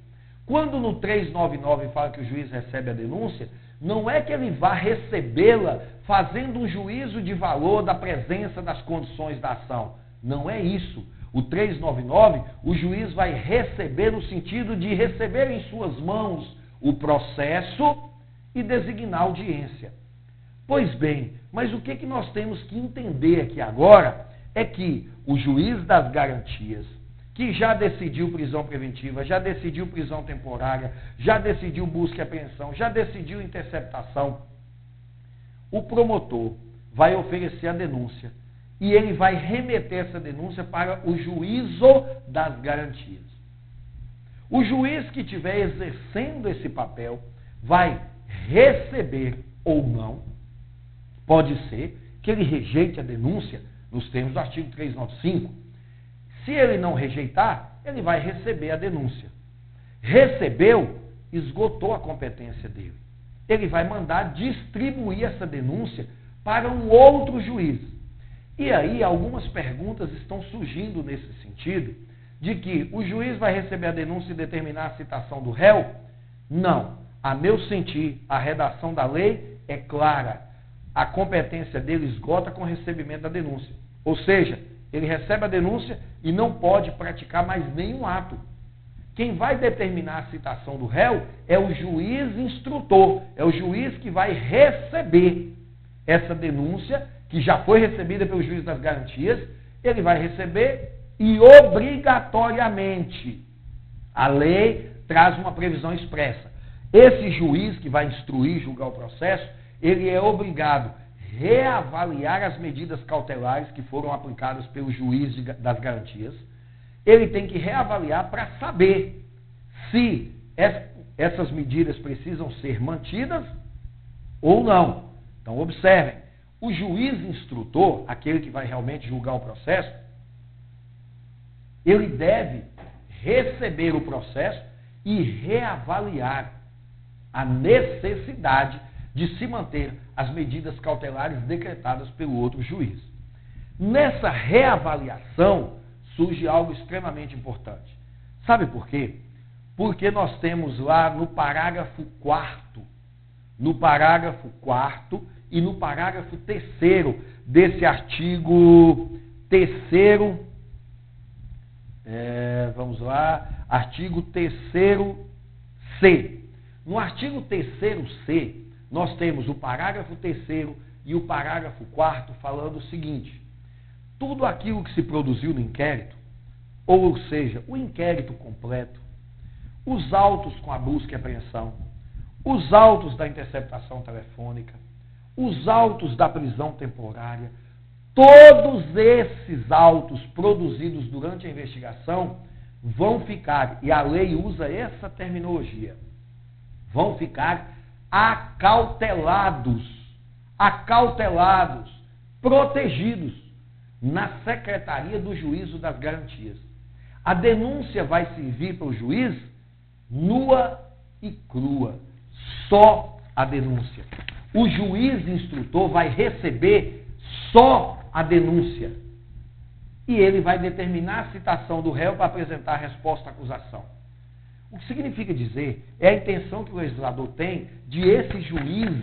Quando no 399 fala que o juiz recebe a denúncia, não é que ele vá recebê-la fazendo um juízo de valor da presença das condições da ação. Não é isso. O 399, o juiz vai receber no sentido de receber em suas mãos o processo e designar audiência. Pois bem, mas o que, que nós temos que entender aqui agora é que o juiz das garantias, que já decidiu prisão preventiva, já decidiu prisão temporária, já decidiu busca e apreensão, já decidiu interceptação, o promotor vai oferecer a denúncia e ele vai remeter essa denúncia para o juízo das garantias. O juiz que estiver exercendo esse papel vai receber ou não, pode ser que ele rejeite a denúncia nos termos do artigo 395. Se ele não rejeitar, ele vai receber a denúncia. Recebeu, esgotou a competência dele. Ele vai mandar distribuir essa denúncia para um outro juiz. E aí algumas perguntas estão surgindo nesse sentido, de que o juiz vai receber a denúncia e determinar a citação do réu? Não. A meu sentir, a redação da lei é clara. A competência dele esgota com o recebimento da denúncia. Ou seja, ele recebe a denúncia e não pode praticar mais nenhum ato. Quem vai determinar a citação do réu é o juiz instrutor, é o juiz que vai receber essa denúncia que já foi recebida pelo juiz das garantias, ele vai receber e obrigatoriamente a lei traz uma previsão expressa. Esse juiz que vai instruir, julgar o processo, ele é obrigado reavaliar as medidas cautelares que foram aplicadas pelo juiz de, das garantias. Ele tem que reavaliar para saber se essas medidas precisam ser mantidas ou não. Então, observem: o juiz instrutor, aquele que vai realmente julgar o processo, ele deve receber o processo e reavaliar a necessidade de se manter as medidas cautelares decretadas pelo outro juiz. Nessa reavaliação surge algo extremamente importante. Sabe por quê? Porque nós temos lá no parágrafo 4, no parágrafo 4 e no parágrafo terceiro desse artigo terceiro, é, vamos lá, artigo terceiro C. No artigo terceiro C, nós temos o parágrafo terceiro e o parágrafo quarto falando o seguinte: tudo aquilo que se produziu no inquérito, ou seja, o inquérito completo, os autos com a busca e apreensão, os autos da interceptação telefônica, os autos da prisão temporária, todos esses autos produzidos durante a investigação vão ficar, e a lei usa essa terminologia, vão ficar acautelados, acautelados, protegidos na Secretaria do Juízo das Garantias. A denúncia vai servir para o juiz nua e crua, só a denúncia o juiz instrutor vai receber só a denúncia. E ele vai determinar a citação do réu para apresentar a resposta à acusação. O que significa dizer é a intenção que o legislador tem de esse juiz,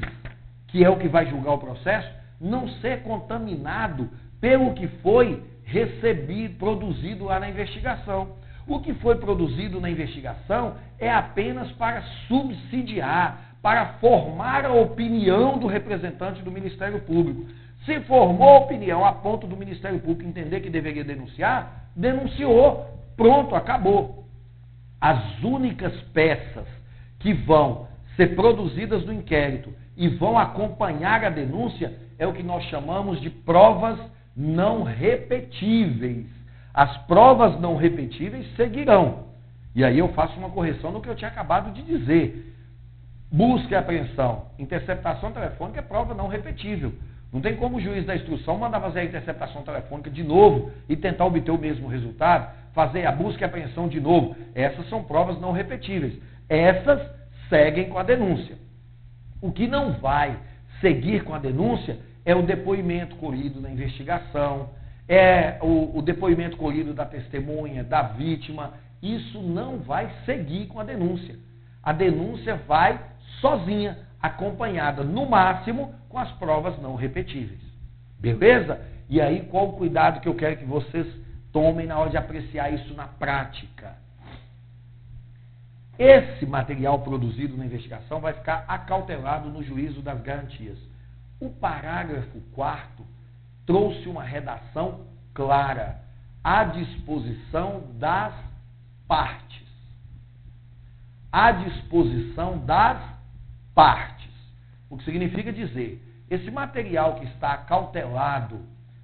que é o que vai julgar o processo, não ser contaminado pelo que foi recebido, produzido lá na investigação. O que foi produzido na investigação é apenas para subsidiar, para formar a opinião do representante do Ministério Público. Se formou opinião a ponto do Ministério Público entender que deveria denunciar, denunciou. Pronto, acabou. As únicas peças que vão ser produzidas no inquérito e vão acompanhar a denúncia é o que nós chamamos de provas não repetíveis. As provas não repetíveis seguirão. E aí eu faço uma correção no que eu tinha acabado de dizer. Busca e apreensão. Interceptação telefônica é prova não repetível. Não tem como o juiz da instrução mandar fazer a interceptação telefônica de novo e tentar obter o mesmo resultado, fazer a busca e apreensão de novo. Essas são provas não repetíveis. Essas seguem com a denúncia. O que não vai seguir com a denúncia é o depoimento colhido na investigação, é o, o depoimento colhido da testemunha, da vítima. Isso não vai seguir com a denúncia. A denúncia vai sozinha, acompanhada no máximo com as provas não repetíveis. Beleza? E aí qual o cuidado que eu quero que vocês tomem na hora de apreciar isso na prática? Esse material produzido na investigação vai ficar acautelado no juízo das garantias. O parágrafo 4 trouxe uma redação clara à disposição das partes. À disposição das partes. O que significa dizer, esse material que está cautelado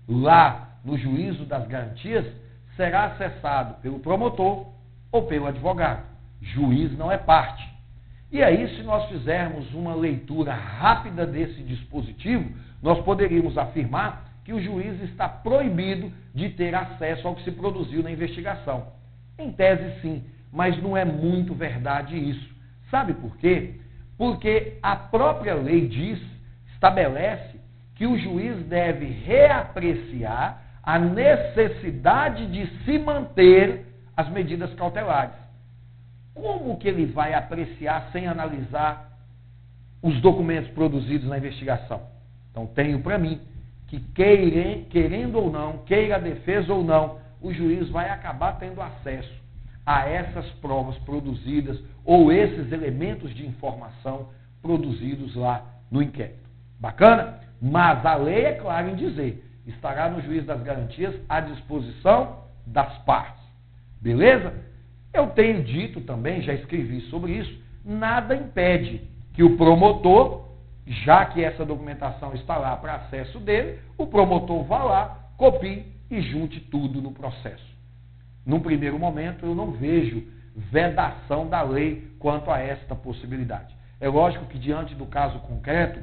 lá no juízo das garantias será acessado pelo promotor ou pelo advogado. Juiz não é parte. E aí, se nós fizermos uma leitura rápida desse dispositivo, nós poderíamos afirmar que o juiz está proibido de ter acesso ao que se produziu na investigação. Em tese, sim, mas não é muito verdade isso. Sabe por quê? Porque a própria lei diz, estabelece, que o juiz deve reapreciar a necessidade de se manter as medidas cautelares. Como que ele vai apreciar sem analisar os documentos produzidos na investigação? Então, tenho para mim que, querendo ou não, queira a defesa ou não, o juiz vai acabar tendo acesso a essas provas produzidas ou esses elementos de informação produzidos lá no inquérito. Bacana? Mas a lei é clara em dizer: estará no juiz das garantias à disposição das partes. Beleza? Eu tenho dito também, já escrevi sobre isso, nada impede que o promotor, já que essa documentação está lá para acesso dele, o promotor vá lá, copie e junte tudo no processo. Num primeiro momento, eu não vejo vedação da lei quanto a esta possibilidade. É lógico que, diante do caso concreto,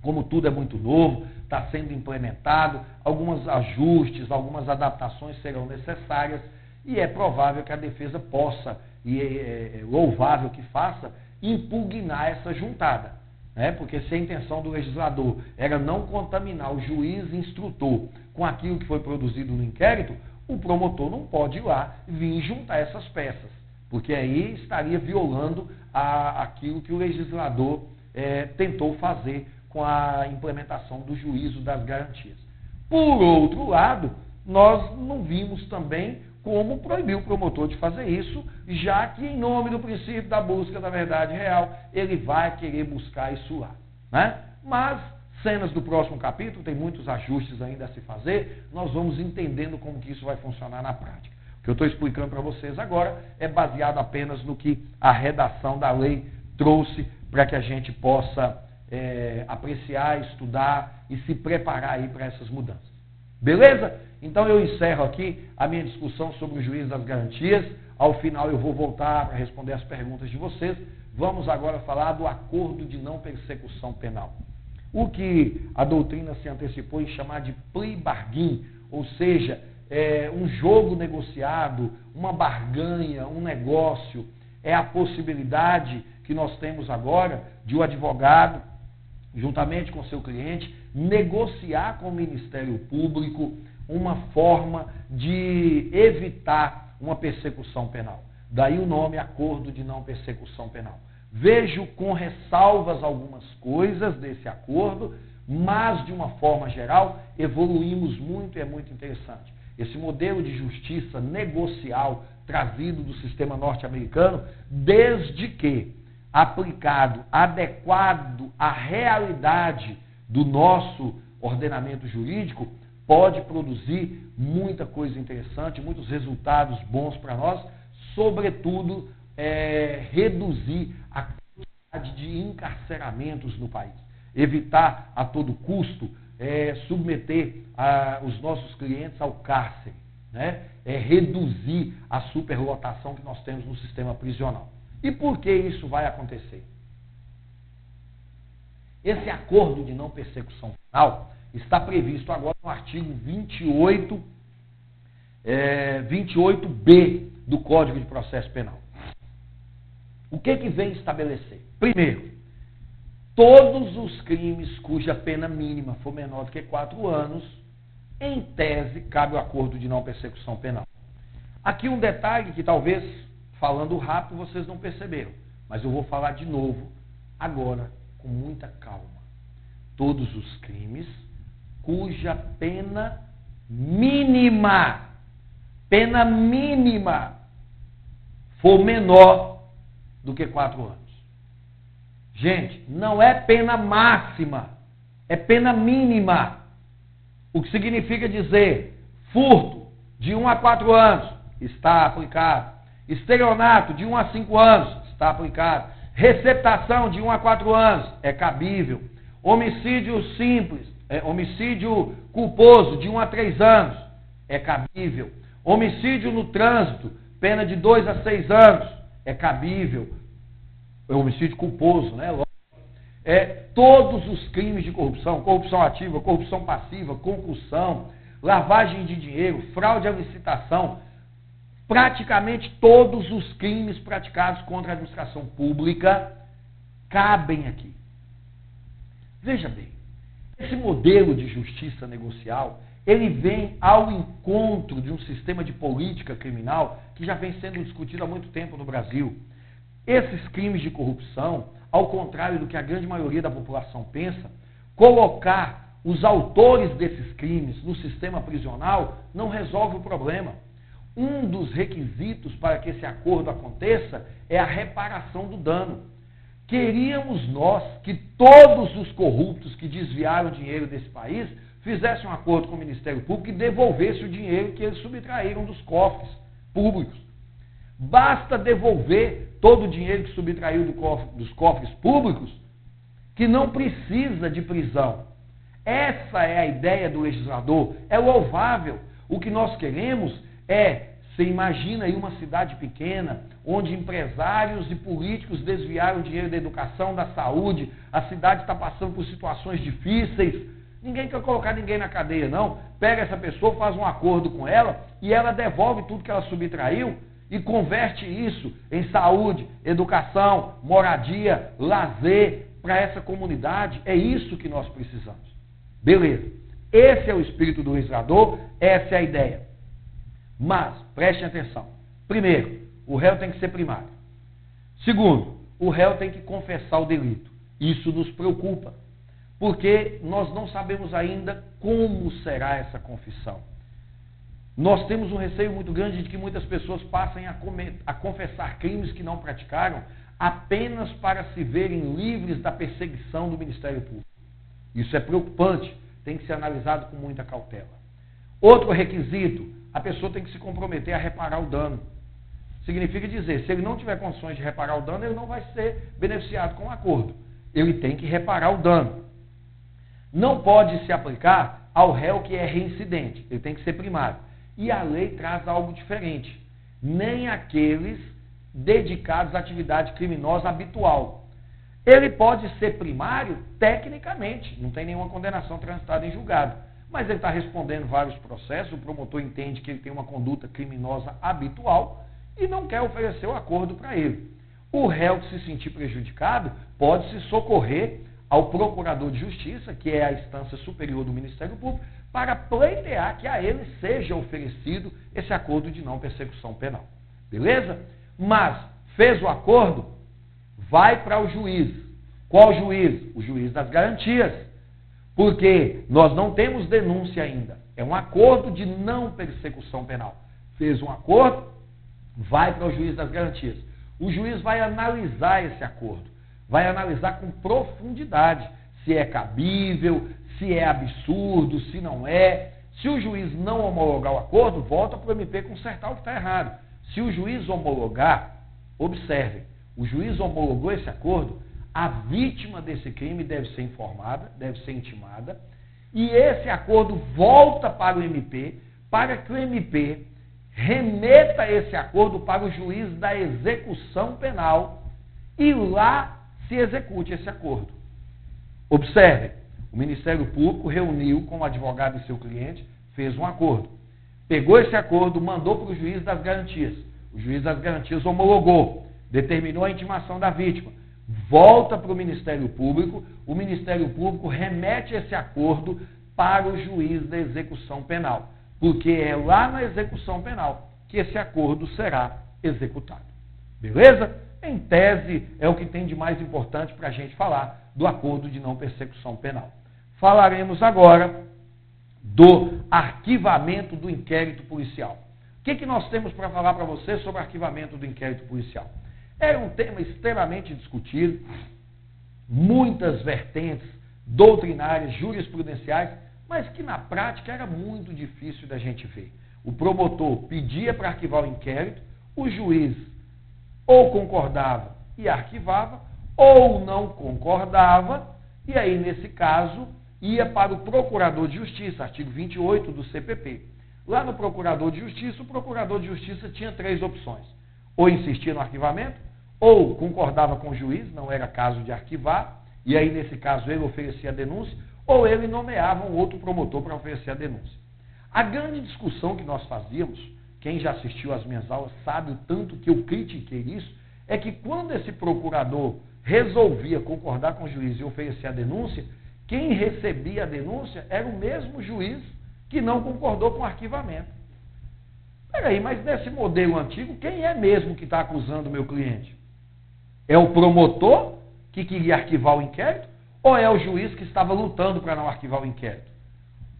como tudo é muito novo, está sendo implementado, alguns ajustes, algumas adaptações serão necessárias e é provável que a defesa possa, e é, é, é louvável que faça, impugnar essa juntada. Né? Porque se a intenção do legislador era não contaminar o juiz instrutor com aquilo que foi produzido no inquérito, o promotor não pode ir lá vir juntar essas peças, porque aí estaria violando a, aquilo que o legislador é, tentou fazer com a implementação do juízo das garantias. Por outro lado, nós não vimos também como proibir o promotor de fazer isso, já que, em nome do princípio da busca da verdade real, ele vai querer buscar isso lá. Né? Mas, cenas do próximo capítulo, tem muitos ajustes ainda a se fazer, nós vamos entendendo como que isso vai funcionar na prática. O que eu estou explicando para vocês agora é baseado apenas no que a redação da lei trouxe para que a gente possa é, apreciar, estudar e se preparar aí para essas mudanças. Beleza? Então eu encerro aqui a minha discussão sobre o juiz das garantias. Ao final eu vou voltar para responder as perguntas de vocês. Vamos agora falar do acordo de não persecução penal. O que a doutrina se antecipou em chamar de plea bargain, ou seja, é um jogo negociado, uma barganha, um negócio, é a possibilidade que nós temos agora de o um advogado, juntamente com seu cliente, negociar com o Ministério Público uma forma de evitar uma persecução penal. Daí o nome Acordo de Não Persecução Penal. Vejo com ressalvas algumas coisas desse acordo, mas de uma forma geral evoluímos muito e é muito interessante. Esse modelo de justiça negocial trazido do sistema norte-americano, desde que aplicado, adequado à realidade do nosso ordenamento jurídico, pode produzir muita coisa interessante, muitos resultados bons para nós, sobretudo é, reduzir a quantidade de encarceramentos no país, evitar a todo custo é, submeter a, os nossos clientes ao cárcere, né? é reduzir a superlotação que nós temos no sistema prisional. E por que isso vai acontecer? Esse acordo de não persecução penal está previsto agora no artigo 28, é, 28b do Código de Processo Penal. O que, que vem estabelecer? Primeiro, todos os crimes cuja pena mínima for menor do que quatro anos, em tese, cabe o acordo de não persecução penal. Aqui um detalhe que talvez, falando rápido, vocês não perceberam, mas eu vou falar de novo, agora, com muita calma. Todos os crimes cuja pena mínima, pena mínima, for menor do que quatro anos. Gente, não é pena máxima, é pena mínima. O que significa dizer furto de 1 a 4 anos está aplicado. Estelionato de 1 a 5 anos está aplicado. Receptação de 1 a 4 anos é cabível. Homicídio simples, é, homicídio culposo de 1 a 3 anos é cabível. Homicídio no trânsito, pena de 2 a 6 anos é cabível. É homicídio culposo, né? É, todos os crimes de corrupção, corrupção ativa, corrupção passiva, concussão, lavagem de dinheiro, fraude à licitação, praticamente todos os crimes praticados contra a administração pública cabem aqui. Veja bem, esse modelo de justiça negocial, ele vem ao encontro de um sistema de política criminal que já vem sendo discutido há muito tempo no Brasil. Esses crimes de corrupção, ao contrário do que a grande maioria da população pensa, colocar os autores desses crimes no sistema prisional não resolve o problema. Um dos requisitos para que esse acordo aconteça é a reparação do dano. Queríamos nós que todos os corruptos que desviaram dinheiro desse país fizessem um acordo com o Ministério Público e devolvessem o dinheiro que eles subtraíram dos cofres públicos. Basta devolver todo o dinheiro que subtraiu do cofre, dos cofres públicos, que não precisa de prisão. Essa é a ideia do legislador, é louvável. O que nós queremos é, você imagina aí uma cidade pequena, onde empresários e políticos desviaram dinheiro da educação, da saúde, a cidade está passando por situações difíceis. Ninguém quer colocar ninguém na cadeia, não. Pega essa pessoa, faz um acordo com ela e ela devolve tudo que ela subtraiu e converte isso em saúde, educação, moradia, lazer para essa comunidade. É isso que nós precisamos. Beleza. Esse é o espírito do legislador, essa é a ideia. Mas, preste atenção. Primeiro, o réu tem que ser primário. Segundo, o réu tem que confessar o delito. Isso nos preocupa, porque nós não sabemos ainda como será essa confissão. Nós temos um receio muito grande de que muitas pessoas passem a, a confessar crimes que não praticaram apenas para se verem livres da perseguição do Ministério Público. Isso é preocupante, tem que ser analisado com muita cautela. Outro requisito, a pessoa tem que se comprometer a reparar o dano. Significa dizer, se ele não tiver condições de reparar o dano, ele não vai ser beneficiado com o acordo. Ele tem que reparar o dano. Não pode se aplicar ao réu que é reincidente, ele tem que ser primário. E a lei traz algo diferente. Nem aqueles dedicados à atividade criminosa habitual. Ele pode ser primário tecnicamente, não tem nenhuma condenação transitada em julgado. Mas ele está respondendo vários processos, o promotor entende que ele tem uma conduta criminosa habitual e não quer oferecer o acordo para ele. O réu que se sentir prejudicado pode se socorrer ao procurador de justiça, que é a instância superior do Ministério Público, para pleitear que a ele seja oferecido esse acordo de não persecução penal. Beleza? Mas fez o acordo, vai para o juiz. Qual juiz? O juiz das garantias. Porque nós não temos denúncia ainda. É um acordo de não persecução penal. Fez um acordo, vai para o juiz das garantias. O juiz vai analisar esse acordo, vai analisar com profundidade se é cabível, se é absurdo, se não é. Se o juiz não homologar o acordo, volta para o MP consertar o que está errado. Se o juiz homologar, observem, o juiz homologou esse acordo, a vítima desse crime deve ser informada, deve ser intimada, e esse acordo volta para o MP, para que o MP remeta esse acordo para o juiz da execução penal e lá se execute esse acordo. Observe, o Ministério Público reuniu com o advogado e seu cliente, fez um acordo. Pegou esse acordo, mandou para o juiz das garantias. O juiz das garantias homologou, determinou a intimação da vítima. Volta para o Ministério Público, o Ministério Público remete esse acordo para o juiz da execução penal, porque é lá na execução penal que esse acordo será executado. Beleza? Em tese, é o que tem de mais importante para a gente falar do acordo de não persecução penal. Falaremos agora do arquivamento do inquérito policial. O que, que nós temos para falar para você sobre arquivamento do inquérito policial? É um tema extremamente discutido, muitas vertentes doutrinárias, jurisprudenciais, mas que na prática era muito difícil da gente ver. O promotor pedia para arquivar o inquérito, o juiz ou concordava e arquivava, ou não concordava, e aí, nesse caso, ia para o Procurador de Justiça, artigo 28 do CPP. Lá no Procurador de Justiça, o Procurador de Justiça tinha três opções: ou insistia no arquivamento, ou concordava com o juiz, não era caso de arquivar, e aí, nesse caso, ele oferecia a denúncia, ou ele nomeava um outro promotor para oferecer a denúncia. A grande discussão que nós fazíamos, quem já assistiu às minhas aulas sabe o tanto que eu critiquei isso, é que quando esse procurador resolvia concordar com o juiz e oferecer a denúncia, quem recebia a denúncia era o mesmo juiz que não concordou com o arquivamento. Peraí, mas nesse modelo antigo, quem é mesmo que está acusando o meu cliente? É o promotor que queria arquivar o inquérito? Ou é o juiz que estava lutando para não arquivar o inquérito?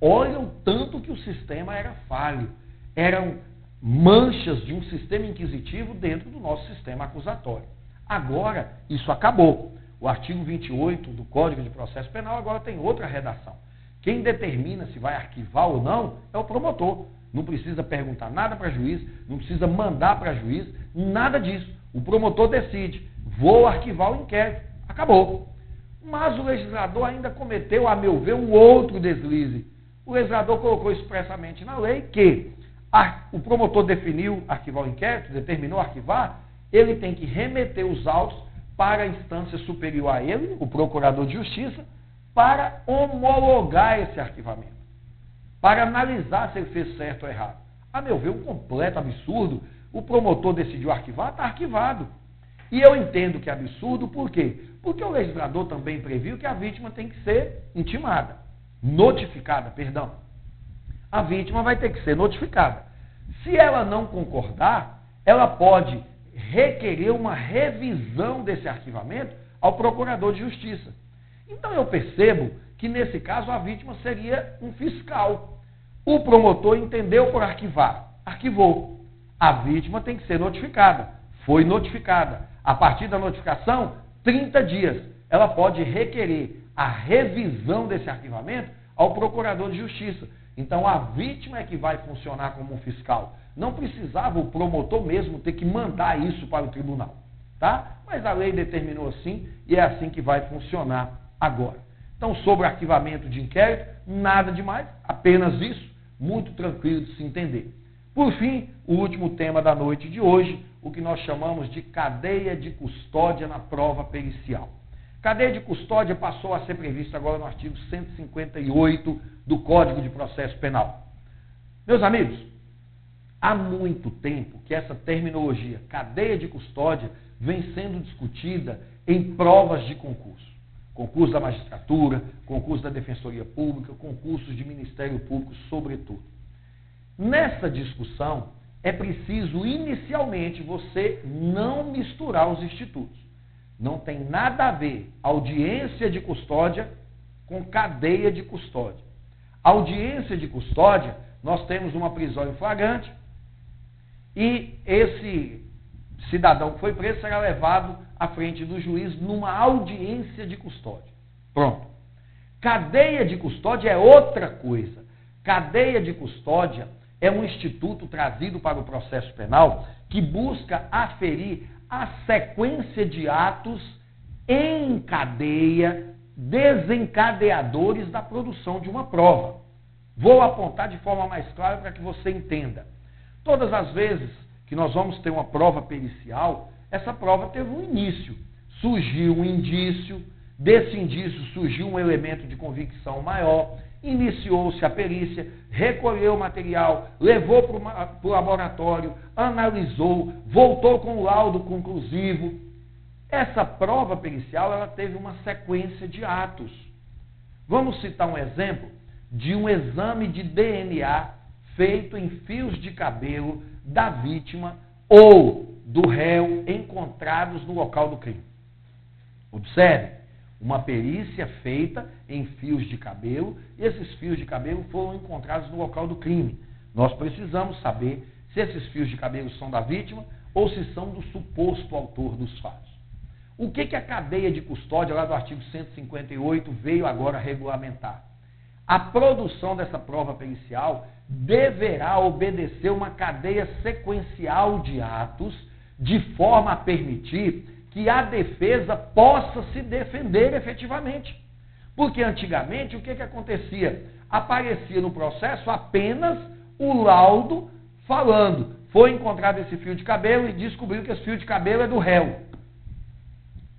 Olha o tanto que o sistema era falho. Eram manchas de um sistema inquisitivo dentro do nosso sistema acusatório. Agora, isso acabou. O artigo 28 do Código de Processo Penal agora tem outra redação. Quem determina se vai arquivar ou não é o promotor. Não precisa perguntar nada para juiz, não precisa mandar para juiz, nada disso. O promotor decide. Vou arquivar o inquérito. Acabou. Mas o legislador ainda cometeu, a meu ver, um outro deslize. O legislador colocou expressamente na lei que o promotor definiu arquivar o inquérito, determinou arquivar, ele tem que remeter os autos para a instância superior a ele, o procurador de justiça, para homologar esse arquivamento, para analisar se ele fez certo ou errado. A meu ver, um completo absurdo. O promotor decidiu arquivar, está arquivado. E eu entendo que é absurdo, por quê? Porque o legislador também previu que a vítima tem que ser intimada, notificada, perdão. A vítima vai ter que ser notificada. Se ela não concordar, ela pode requerer uma revisão desse arquivamento ao procurador de justiça. Então eu percebo que nesse caso a vítima seria um fiscal. O promotor entendeu por arquivar, arquivou. A vítima tem que ser notificada. Foi notificada. A partir da notificação, 30 dias, ela pode requerer a revisão desse arquivamento ao procurador de justiça. Então a vítima é que vai funcionar como fiscal. Não precisava o promotor mesmo ter que mandar isso para o tribunal. Tá? Mas a lei determinou assim e é assim que vai funcionar agora. Então, sobre arquivamento de inquérito, nada demais, apenas isso, muito tranquilo de se entender. Por fim, o último tema da noite de hoje, o que nós chamamos de cadeia de custódia na prova pericial. Cadeia de custódia passou a ser prevista agora no artigo 158 do Código de Processo Penal. Meus amigos, há muito tempo que essa terminologia, cadeia de custódia, vem sendo discutida em provas de concurso. Concurso da magistratura, concurso da Defensoria Pública, concursos de Ministério Público, sobretudo. Nessa discussão, é preciso inicialmente você não misturar os institutos. Não tem nada a ver audiência de custódia com cadeia de custódia. Audiência de custódia, nós temos uma prisão em flagrante e esse cidadão que foi preso será levado à frente do juiz numa audiência de custódia. Pronto. Cadeia de custódia é outra coisa. Cadeia de custódia é um instituto trazido para o processo penal que busca aferir a sequência de atos em cadeia desencadeadores da produção de uma prova. Vou apontar de forma mais clara para que você entenda. Todas as vezes que nós vamos ter uma prova pericial, essa prova teve um início. Surgiu um indício, desse indício surgiu um elemento de convicção maior, iniciou-se a perícia, recolheu o material, levou para o laboratório, analisou, voltou com o laudo conclusivo. Essa prova pericial ela teve uma sequência de atos. Vamos citar um exemplo de um exame de DNA feito em fios de cabelo da vítima ou do réu encontrados no local do crime. Observe, uma perícia feita em fios de cabelo, e esses fios de cabelo foram encontrados no local do crime. Nós precisamos saber se esses fios de cabelo são da vítima ou se são do suposto autor dos fatos. O que, que a cadeia de custódia, lá do artigo 158, veio agora regulamentar? A produção dessa prova pericial deverá obedecer uma cadeia sequencial de atos, de forma a permitir que a defesa possa se defender efetivamente. Porque antigamente o que, que acontecia? Aparecia no processo apenas o laudo falando. Foi encontrado esse fio de cabelo e descobriu que esse fio de cabelo é do réu.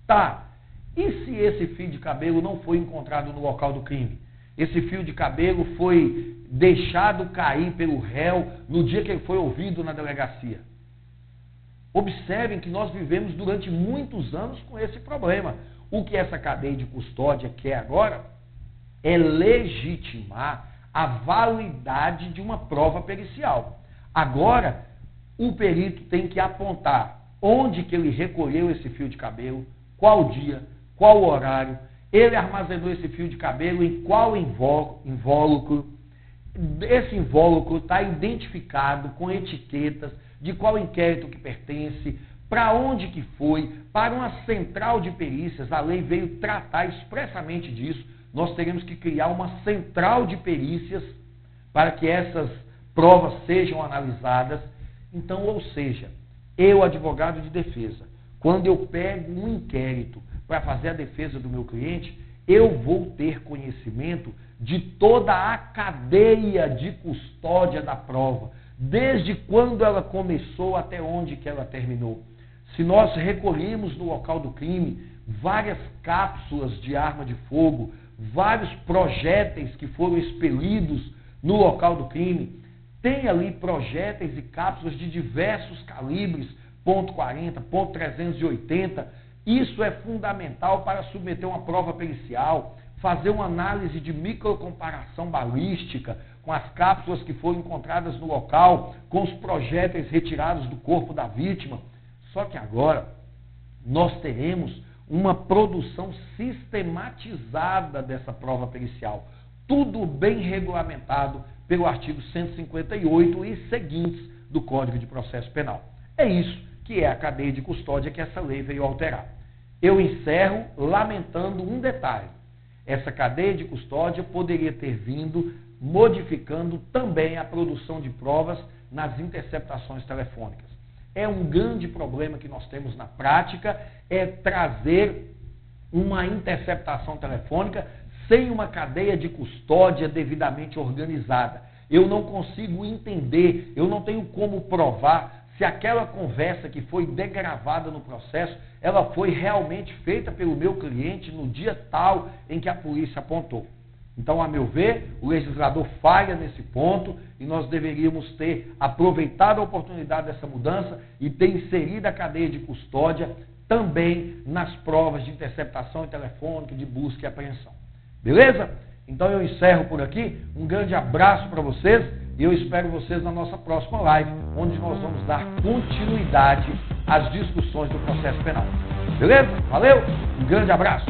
Tá. E se esse fio de cabelo não foi encontrado no local do crime? Esse fio de cabelo foi deixado cair pelo réu no dia que ele foi ouvido na delegacia. Observem que nós vivemos durante muitos anos com esse problema. O que essa cadeia de custódia quer agora é legitimar a validade de uma prova pericial. Agora, o perito tem que apontar onde que ele recolheu esse fio de cabelo, qual dia, qual horário, ele armazenou esse fio de cabelo em qual invólucro. Esse invólucro está identificado com etiquetas de qual inquérito que pertence, para onde que foi, para uma central de perícias. A lei veio tratar expressamente disso. Nós teremos que criar uma central de perícias para que essas provas sejam analisadas. Então, ou seja, eu, advogado de defesa, quando eu pego um inquérito para fazer a defesa do meu cliente, eu vou ter conhecimento de toda a cadeia de custódia da prova desde quando ela começou até onde que ela terminou. Se nós recolhemos no local do crime várias cápsulas de arma de fogo, vários projéteis que foram expelidos no local do crime, tem ali projéteis e cápsulas de diversos calibres, ponto .40, ponto .380. Isso é fundamental para submeter uma prova pericial, fazer uma análise de microcomparação balística, com as cápsulas que foram encontradas no local, com os projéteis retirados do corpo da vítima. Só que agora nós teremos uma produção sistematizada dessa prova pericial. Tudo bem regulamentado pelo artigo 158 e seguintes do Código de Processo Penal. É isso que é a cadeia de custódia que essa lei veio alterar. Eu encerro lamentando um detalhe. Essa cadeia de custódia poderia ter vindo modificando também a produção de provas nas interceptações telefônicas. É um grande problema que nós temos na prática, é trazer uma interceptação telefônica sem uma cadeia de custódia devidamente organizada. Eu não consigo entender, eu não tenho como provar se aquela conversa que foi degravada no processo, ela foi realmente feita pelo meu cliente no dia tal em que a polícia apontou. Então, a meu ver, o legislador falha nesse ponto e nós deveríamos ter aproveitado a oportunidade dessa mudança e ter inserido a cadeia de custódia também nas provas de interceptação e telefônica, de busca e apreensão. Beleza? Então eu encerro por aqui. Um grande abraço para vocês e eu espero vocês na nossa próxima live, onde nós vamos dar continuidade às discussões do processo penal. Beleza? Valeu? Um grande abraço.